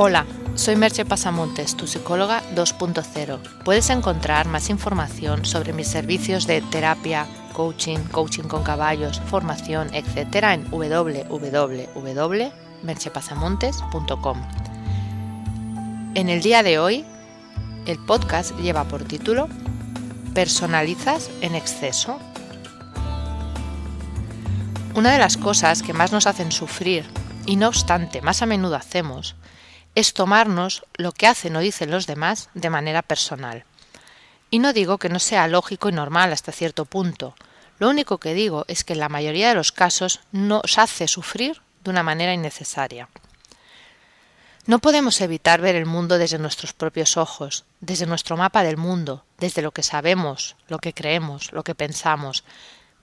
Hola, soy Merche Pasamontes, tu psicóloga 2.0. Puedes encontrar más información sobre mis servicios de terapia, coaching, coaching con caballos, formación, etc. en www.merchepasamontes.com. En el día de hoy, el podcast lleva por título ¿Personalizas en exceso? Una de las cosas que más nos hacen sufrir, y no obstante más a menudo hacemos, es tomarnos lo que hacen o dicen los demás de manera personal. Y no digo que no sea lógico y normal hasta cierto punto. Lo único que digo es que en la mayoría de los casos nos hace sufrir de una manera innecesaria. No podemos evitar ver el mundo desde nuestros propios ojos, desde nuestro mapa del mundo, desde lo que sabemos, lo que creemos, lo que pensamos.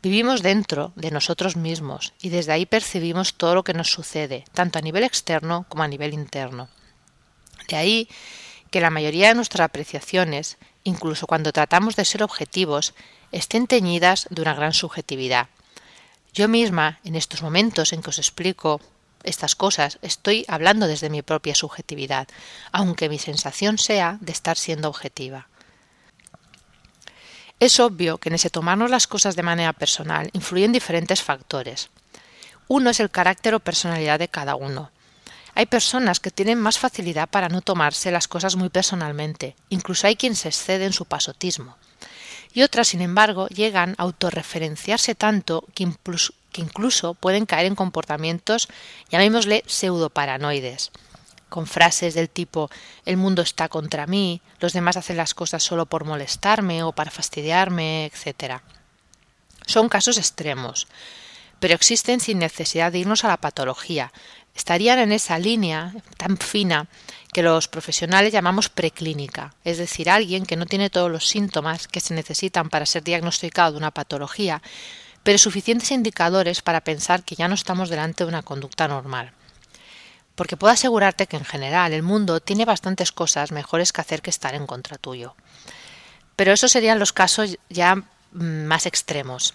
Vivimos dentro de nosotros mismos y desde ahí percibimos todo lo que nos sucede, tanto a nivel externo como a nivel interno. De ahí que la mayoría de nuestras apreciaciones, incluso cuando tratamos de ser objetivos, estén teñidas de una gran subjetividad. Yo misma, en estos momentos en que os explico estas cosas, estoy hablando desde mi propia subjetividad, aunque mi sensación sea de estar siendo objetiva. Es obvio que en ese tomarnos las cosas de manera personal influyen diferentes factores. Uno es el carácter o personalidad de cada uno. Hay personas que tienen más facilidad para no tomarse las cosas muy personalmente, incluso hay quien se excede en su pasotismo. Y otras, sin embargo, llegan a autorreferenciarse tanto que incluso, pueden caer en comportamientos, llamémosle pseudoparanoides, con frases del tipo el mundo está contra mí, los demás hacen las cosas solo por molestarme o para fastidiarme, etc. Son casos extremos, pero existen sin necesidad de irnos a la patología, estarían en esa línea tan fina que los profesionales llamamos preclínica, es decir, alguien que no tiene todos los síntomas que se necesitan para ser diagnosticado de una patología, pero suficientes indicadores para pensar que ya no estamos delante de una conducta normal. Porque puedo asegurarte que en general el mundo tiene bastantes cosas mejores que hacer que estar en contra tuyo. Pero esos serían los casos ya mm, más extremos.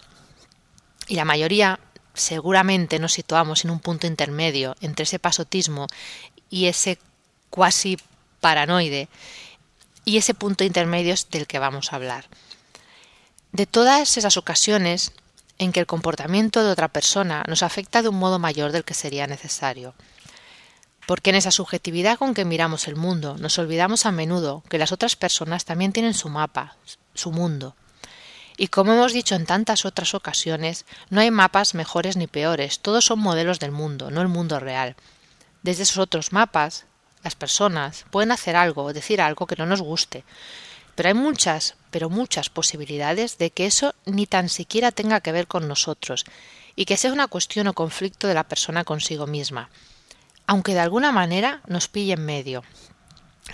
Y la mayoría seguramente nos situamos en un punto intermedio entre ese pasotismo y ese cuasi paranoide, y ese punto intermedio es del que vamos a hablar. De todas esas ocasiones en que el comportamiento de otra persona nos afecta de un modo mayor del que sería necesario. Porque en esa subjetividad con que miramos el mundo nos olvidamos a menudo que las otras personas también tienen su mapa, su mundo, y como hemos dicho en tantas otras ocasiones, no hay mapas mejores ni peores, todos son modelos del mundo, no el mundo real. Desde esos otros mapas, las personas pueden hacer algo o decir algo que no nos guste, pero hay muchas, pero muchas posibilidades de que eso ni tan siquiera tenga que ver con nosotros, y que sea una cuestión o conflicto de la persona consigo misma, aunque de alguna manera nos pille en medio.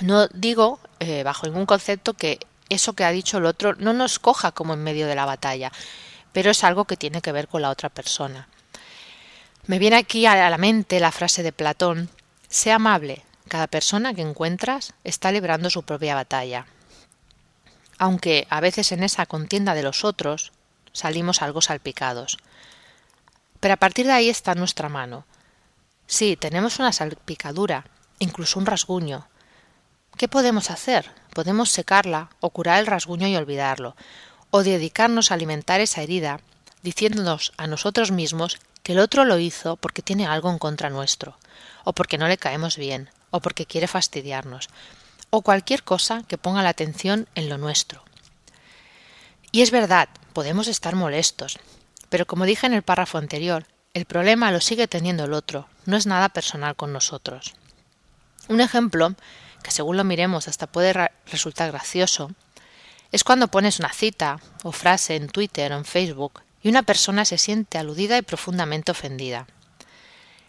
No digo, eh, bajo ningún concepto, que eso que ha dicho el otro no nos coja como en medio de la batalla, pero es algo que tiene que ver con la otra persona. Me viene aquí a la mente la frase de Platón Sé amable, cada persona que encuentras está librando su propia batalla. Aunque a veces en esa contienda de los otros salimos algo salpicados. Pero a partir de ahí está nuestra mano. Sí, tenemos una salpicadura, incluso un rasguño. ¿Qué podemos hacer? podemos secarla o curar el rasguño y olvidarlo, o dedicarnos a alimentar esa herida, diciéndonos a nosotros mismos que el otro lo hizo porque tiene algo en contra nuestro, o porque no le caemos bien, o porque quiere fastidiarnos, o cualquier cosa que ponga la atención en lo nuestro. Y es verdad, podemos estar molestos, pero como dije en el párrafo anterior, el problema lo sigue teniendo el otro, no es nada personal con nosotros. Un ejemplo que según lo miremos hasta puede resultar gracioso, es cuando pones una cita o frase en Twitter o en Facebook y una persona se siente aludida y profundamente ofendida.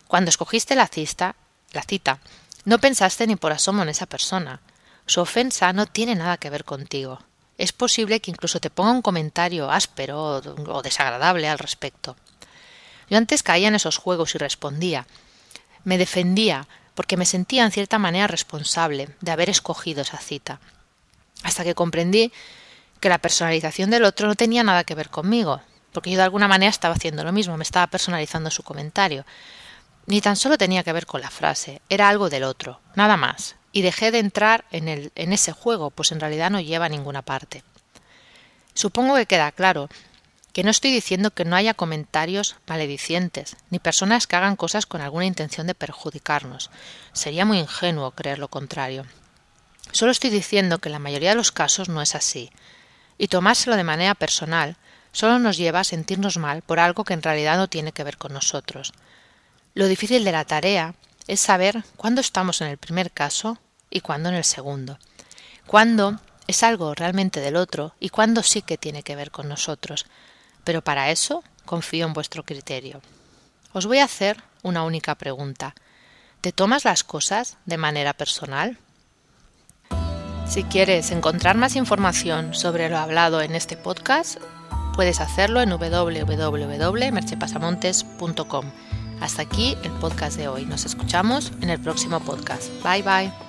Cuando escogiste la cita, la cita, no pensaste ni por asomo en esa persona. Su ofensa no tiene nada que ver contigo. Es posible que incluso te ponga un comentario áspero o desagradable al respecto. Yo antes caía en esos juegos y respondía. Me defendía, porque me sentía en cierta manera responsable de haber escogido esa cita, hasta que comprendí que la personalización del otro no tenía nada que ver conmigo, porque yo de alguna manera estaba haciendo lo mismo, me estaba personalizando su comentario. Ni tan solo tenía que ver con la frase, era algo del otro, nada más, y dejé de entrar en, el, en ese juego, pues en realidad no lleva a ninguna parte. Supongo que queda claro que no estoy diciendo que no haya comentarios maledicientes, ni personas que hagan cosas con alguna intención de perjudicarnos. Sería muy ingenuo creer lo contrario. Solo estoy diciendo que en la mayoría de los casos no es así, y tomárselo de manera personal solo nos lleva a sentirnos mal por algo que en realidad no tiene que ver con nosotros. Lo difícil de la tarea es saber cuándo estamos en el primer caso y cuándo en el segundo. Cuándo es algo realmente del otro y cuándo sí que tiene que ver con nosotros, pero para eso confío en vuestro criterio. Os voy a hacer una única pregunta. ¿Te tomas las cosas de manera personal? Si quieres encontrar más información sobre lo hablado en este podcast, puedes hacerlo en www.merchepasamontes.com. Hasta aquí el podcast de hoy. Nos escuchamos en el próximo podcast. Bye bye.